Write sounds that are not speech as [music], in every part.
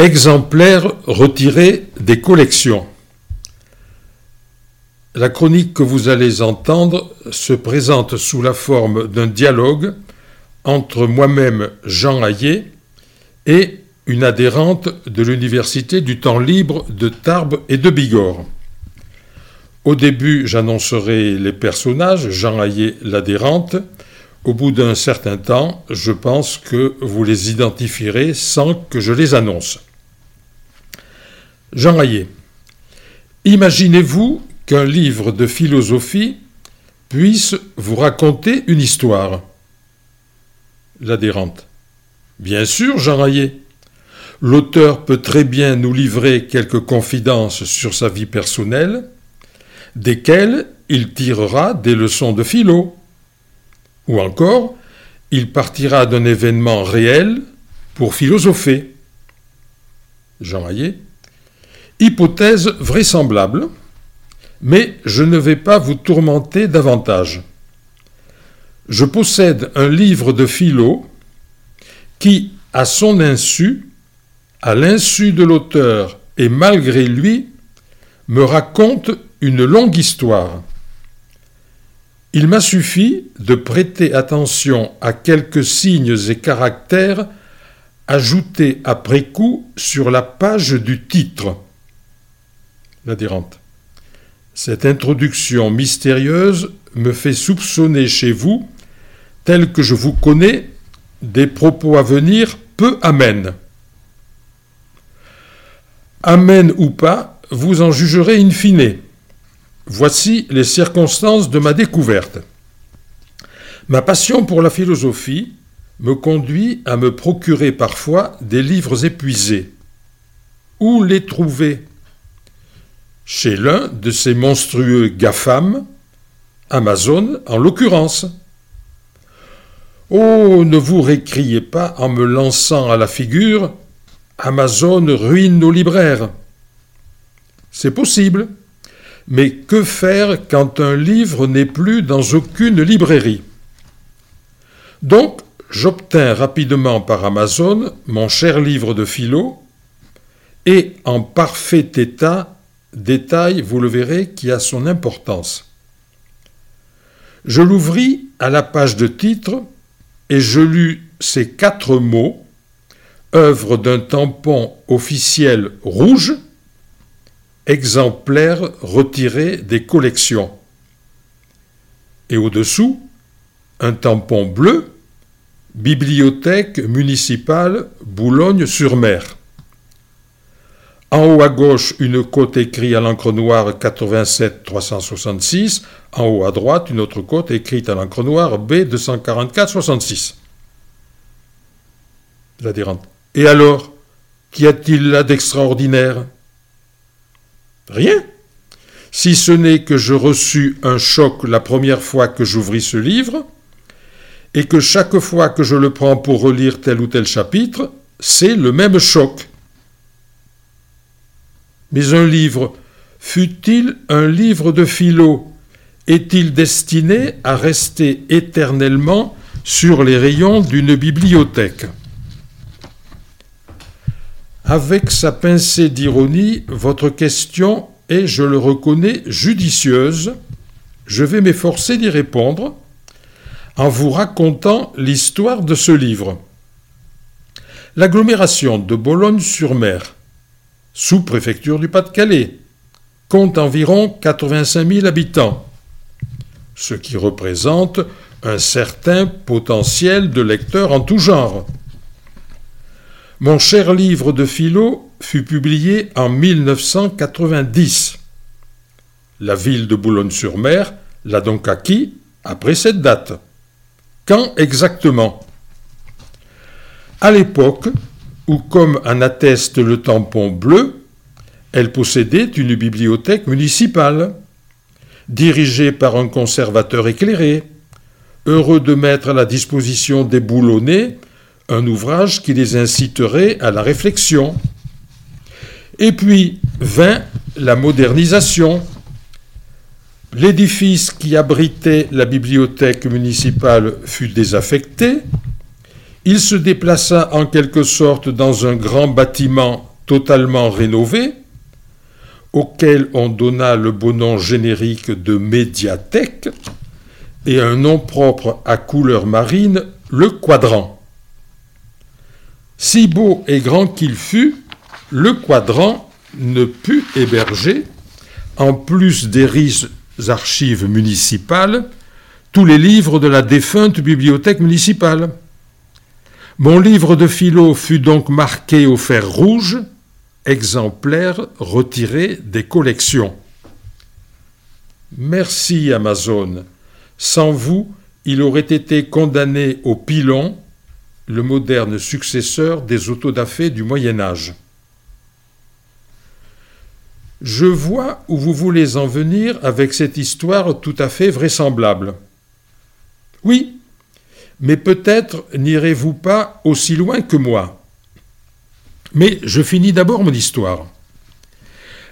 Exemplaires retirés des collections. La chronique que vous allez entendre se présente sous la forme d'un dialogue entre moi-même, Jean Hayet, et une adhérente de l'Université du temps libre de Tarbes et de Bigorre. Au début, j'annoncerai les personnages, Jean Hayet, l'adhérente, au bout d'un certain temps, je pense que vous les identifierez sans que je les annonce. Jean Hayet. Imaginez-vous qu'un livre de philosophie puisse vous raconter une histoire? L'adhérente. Bien sûr, Jean Hayet. L'auteur peut très bien nous livrer quelques confidences sur sa vie personnelle, desquelles il tirera des leçons de philo. Ou encore, il partira d'un événement réel pour philosopher. Jean Hayet. Hypothèse vraisemblable, mais je ne vais pas vous tourmenter davantage. Je possède un livre de philo qui, à son insu, à l'insu de l'auteur et malgré lui, me raconte une longue histoire. Il m'a suffi de prêter attention à quelques signes et caractères ajoutés après coup sur la page du titre l'adhérente. Cette introduction mystérieuse me fait soupçonner chez vous, tel que je vous connais, des propos à venir peu amènes. Amène ou pas, vous en jugerez in fine. Voici les circonstances de ma découverte. Ma passion pour la philosophie me conduit à me procurer parfois des livres épuisés. Où les trouver? Chez l'un de ces monstrueux GAFAM, Amazon en l'occurrence. Oh, ne vous récriez pas en me lançant à la figure Amazon ruine nos libraires. C'est possible, mais que faire quand un livre n'est plus dans aucune librairie? Donc, j'obtins rapidement par Amazon mon cher livre de philo, et en parfait état détail, vous le verrez, qui a son importance. Je l'ouvris à la page de titre et je lus ces quatre mots, œuvre d'un tampon officiel rouge, exemplaire retiré des collections. Et au-dessous, un tampon bleu, Bibliothèque municipale Boulogne-sur-Mer. En haut à gauche, une côte écrite à l'encre noire 87 366. En haut à droite, une autre côte écrite à l'encre noire B 244 66. L'adhérente. Et alors, qu'y a-t-il là d'extraordinaire? Rien. Si ce n'est que je reçus un choc la première fois que j'ouvris ce livre, et que chaque fois que je le prends pour relire tel ou tel chapitre, c'est le même choc. Mais un livre, fut-il un livre de philo, est-il destiné à rester éternellement sur les rayons d'une bibliothèque? Avec sa pincée d'ironie, votre question est, je le reconnais, judicieuse. Je vais m'efforcer d'y répondre en vous racontant l'histoire de ce livre. L'agglomération de Bologne-sur-Mer sous-préfecture du Pas-de-Calais, compte environ 85 000 habitants, ce qui représente un certain potentiel de lecteurs en tout genre. Mon cher livre de philo fut publié en 1990. La ville de Boulogne-sur-Mer l'a donc acquis après cette date. Quand exactement? À l'époque, où, comme en atteste le tampon bleu, elle possédait une bibliothèque municipale, dirigée par un conservateur éclairé, heureux de mettre à la disposition des boulonnais un ouvrage qui les inciterait à la réflexion. Et puis vint la modernisation. L'édifice qui abritait la bibliothèque municipale fut désaffecté, il se déplaça en quelque sorte dans un grand bâtiment totalement rénové, auquel on donna le beau nom générique de médiathèque, et un nom propre à couleur marine, le quadrant. Si beau et grand qu'il fût, le quadrant ne put héberger, en plus des riches archives municipales, tous les livres de la défunte bibliothèque municipale. Mon livre de philo fut donc marqué au fer rouge, exemplaire retiré des collections. Merci Amazon. Sans vous, il aurait été condamné au pilon, le moderne successeur des autodafés du Moyen Âge. Je vois où vous voulez en venir avec cette histoire tout à fait vraisemblable. Oui, mais peut-être n'irez-vous pas aussi loin que moi. Mais je finis d'abord mon histoire.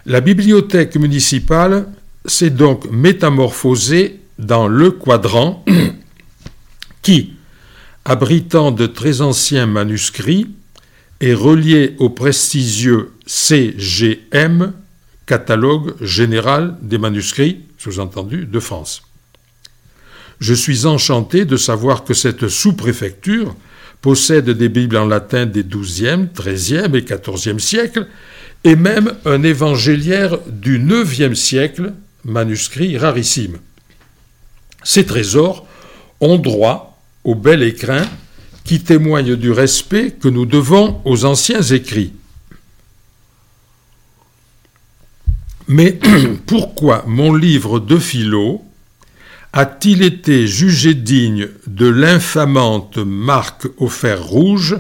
La bibliothèque municipale s'est donc métamorphosée dans le quadrant [clears throat] qui, abritant de très anciens manuscrits, est relié au prestigieux CGM, Catalogue général des manuscrits, sous-entendu, de France. Je suis enchanté de savoir que cette sous-préfecture possède des Bibles en latin des XIIe, XIIIe et XIVe siècles, et même un évangéliaire du IXe siècle, manuscrit rarissime. Ces trésors ont droit au bel écrin qui témoigne du respect que nous devons aux anciens écrits. Mais [clears throat] pourquoi mon livre de philo a-t-il été jugé digne de l'infamante marque au fer rouge,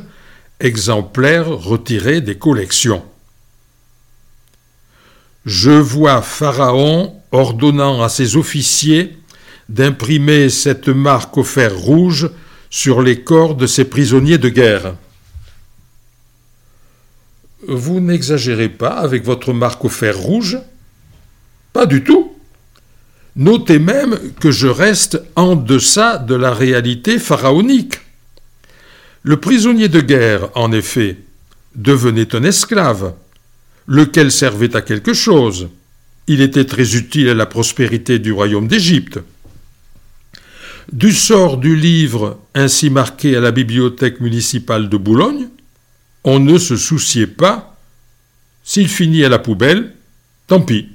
exemplaire retiré des collections? Je vois Pharaon ordonnant à ses officiers d'imprimer cette marque au fer rouge sur les corps de ses prisonniers de guerre. Vous n'exagérez pas avec votre marque au fer rouge? Pas du tout. Notez même que je reste en deçà de la réalité pharaonique. Le prisonnier de guerre, en effet, devenait un esclave, lequel servait à quelque chose. Il était très utile à la prospérité du royaume d'Égypte. Du sort du livre ainsi marqué à la bibliothèque municipale de Boulogne, on ne se souciait pas. S'il finit à la poubelle, tant pis.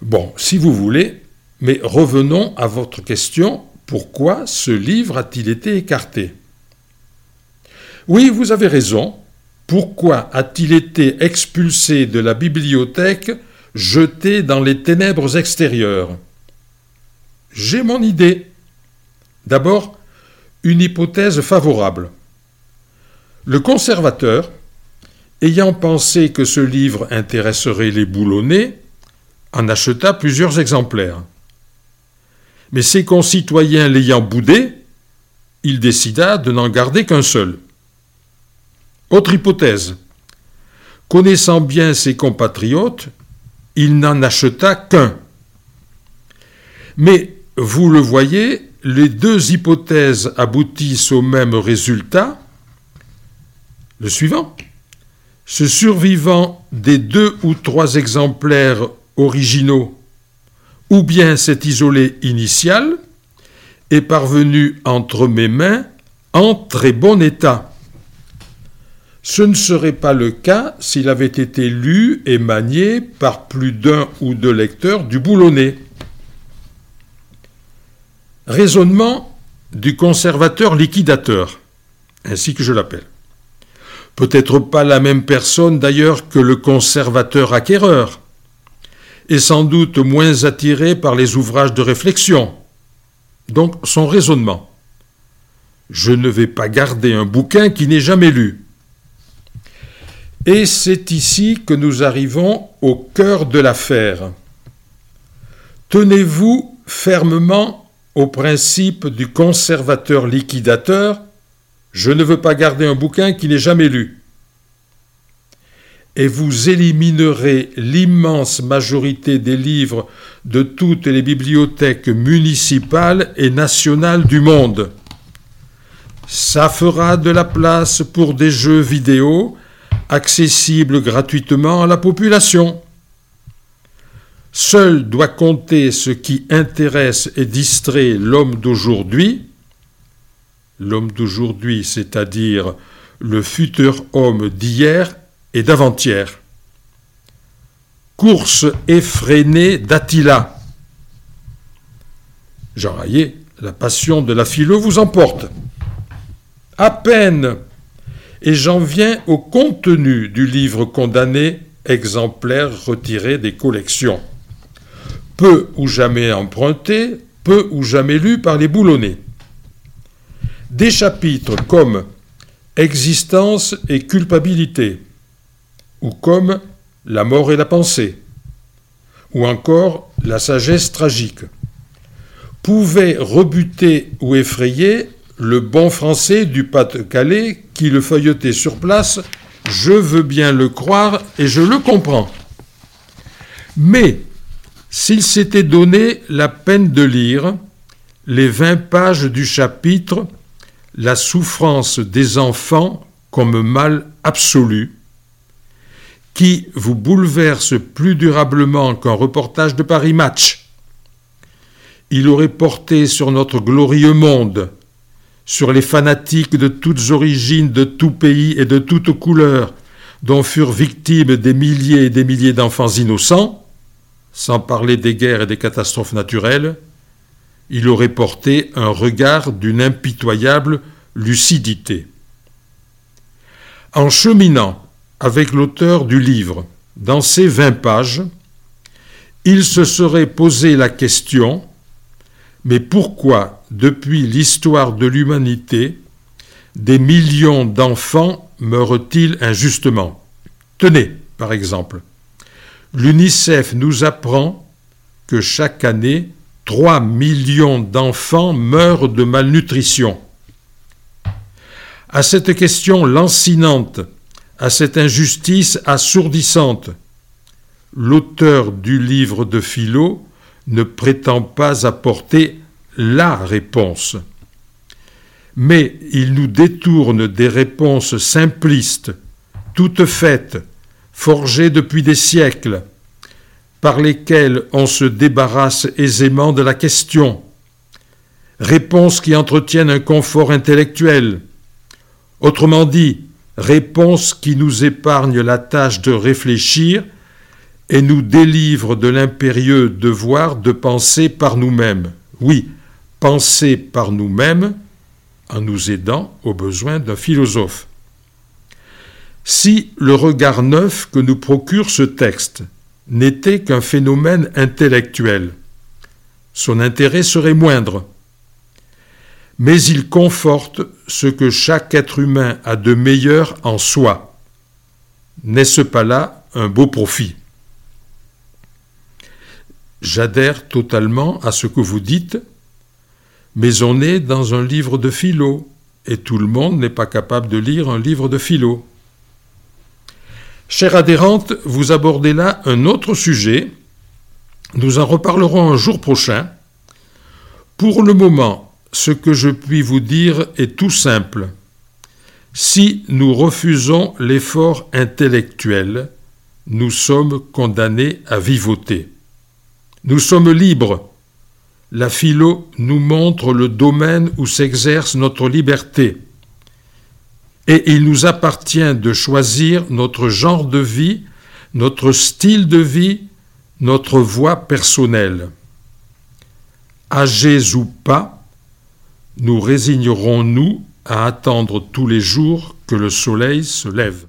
Bon, si vous voulez, mais revenons à votre question, pourquoi ce livre a-t-il été écarté? Oui, vous avez raison. Pourquoi a-t-il été expulsé de la bibliothèque, jeté dans les ténèbres extérieures? J'ai mon idée. D'abord, une hypothèse favorable. Le conservateur, ayant pensé que ce livre intéresserait les boulonnais, en acheta plusieurs exemplaires. Mais ses concitoyens l'ayant boudé, il décida de n'en garder qu'un seul. Autre hypothèse. Connaissant bien ses compatriotes, il n'en acheta qu'un. Mais, vous le voyez, les deux hypothèses aboutissent au même résultat. Le suivant. Ce survivant des deux ou trois exemplaires originaux, ou bien cet isolé initial est parvenu entre mes mains en très bon état. Ce ne serait pas le cas s'il avait été lu et manié par plus d'un ou deux lecteurs du boulonnais. Raisonnement du conservateur liquidateur, ainsi que je l'appelle. Peut-être pas la même personne d'ailleurs que le conservateur acquéreur, est sans doute moins attiré par les ouvrages de réflexion. Donc son raisonnement. Je ne vais pas garder un bouquin qui n'est jamais lu. Et c'est ici que nous arrivons au cœur de l'affaire. Tenez-vous fermement au principe du conservateur liquidateur, je ne veux pas garder un bouquin qui n'est jamais lu et vous éliminerez l'immense majorité des livres de toutes les bibliothèques municipales et nationales du monde. ça fera de la place pour des jeux vidéo accessibles gratuitement à la population. Seul doit compter ce qui intéresse et distrait l'homme d'aujourd'hui, l'homme d'aujourd'hui, c'est-à-dire le futur homme d'hier et d'avant-hier. Course effrénée d'Attila. Jean Rayet, la passion de la philo vous emporte. À peine. Et j'en viens au contenu du livre condamné, exemplaire retiré des collections. Peu ou jamais emprunté, peu ou jamais lu par les boulonnais. Des chapitres comme Existence et culpabilité, ou comme La mort et la pensée, ou encore La sagesse tragique, pouvaient rebuter ou effrayer le bon français du Pas-de-Calais qui le feuilletait sur place, je veux bien le croire et je le comprends. Mais s'il s'était donné la peine de lire les vingt pages du chapitre La souffrance des enfants comme mal absolu, qui vous bouleverse plus durablement qu'un reportage de Paris Match, il aurait porté sur notre glorieux monde sur les fanatiques de toutes origines, de tout pays et de toutes couleurs, dont furent victimes des milliers et des milliers d'enfants innocents, sans parler des guerres et des catastrophes naturelles, il aurait porté un regard d'une impitoyable lucidité. En cheminant avec l'auteur du livre dans ces vingt pages, il se serait posé la question mais pourquoi, depuis l'histoire de l'humanité, des millions d'enfants meurent-ils injustement? Tenez, par exemple, l'UNICEF nous apprend que chaque année, 3 millions d'enfants meurent de malnutrition. À cette question lancinante, à cette injustice assourdissante, l'auteur du livre de Philo ne prétend pas apporter la réponse. Mais il nous détourne des réponses simplistes, toutes faites, forgées depuis des siècles, par lesquelles on se débarrasse aisément de la question. Réponses qui entretiennent un confort intellectuel. Autrement dit, réponses qui nous épargnent la tâche de réfléchir et nous délivre de l'impérieux devoir de penser par nous-mêmes. Oui, penser par nous-mêmes en nous aidant aux besoins d'un philosophe. Si le regard neuf que nous procure ce texte n'était qu'un phénomène intellectuel, son intérêt serait moindre. Mais il conforte ce que chaque être humain a de meilleur en soi. N'est-ce pas là un beau profit? J'adhère totalement à ce que vous dites, mais on est dans un livre de philo, et tout le monde n'est pas capable de lire un livre de philo. Chère adhérente, vous abordez là un autre sujet. Nous en reparlerons un jour prochain. Pour le moment, ce que je puis vous dire est tout simple. Si nous refusons l'effort intellectuel, nous sommes condamnés à vivoter. Nous sommes libres. La philo nous montre le domaine où s'exerce notre liberté. Et il nous appartient de choisir notre genre de vie, notre style de vie, notre voie personnelle. Âgés ou pas, nous résignerons-nous à attendre tous les jours que le soleil se lève.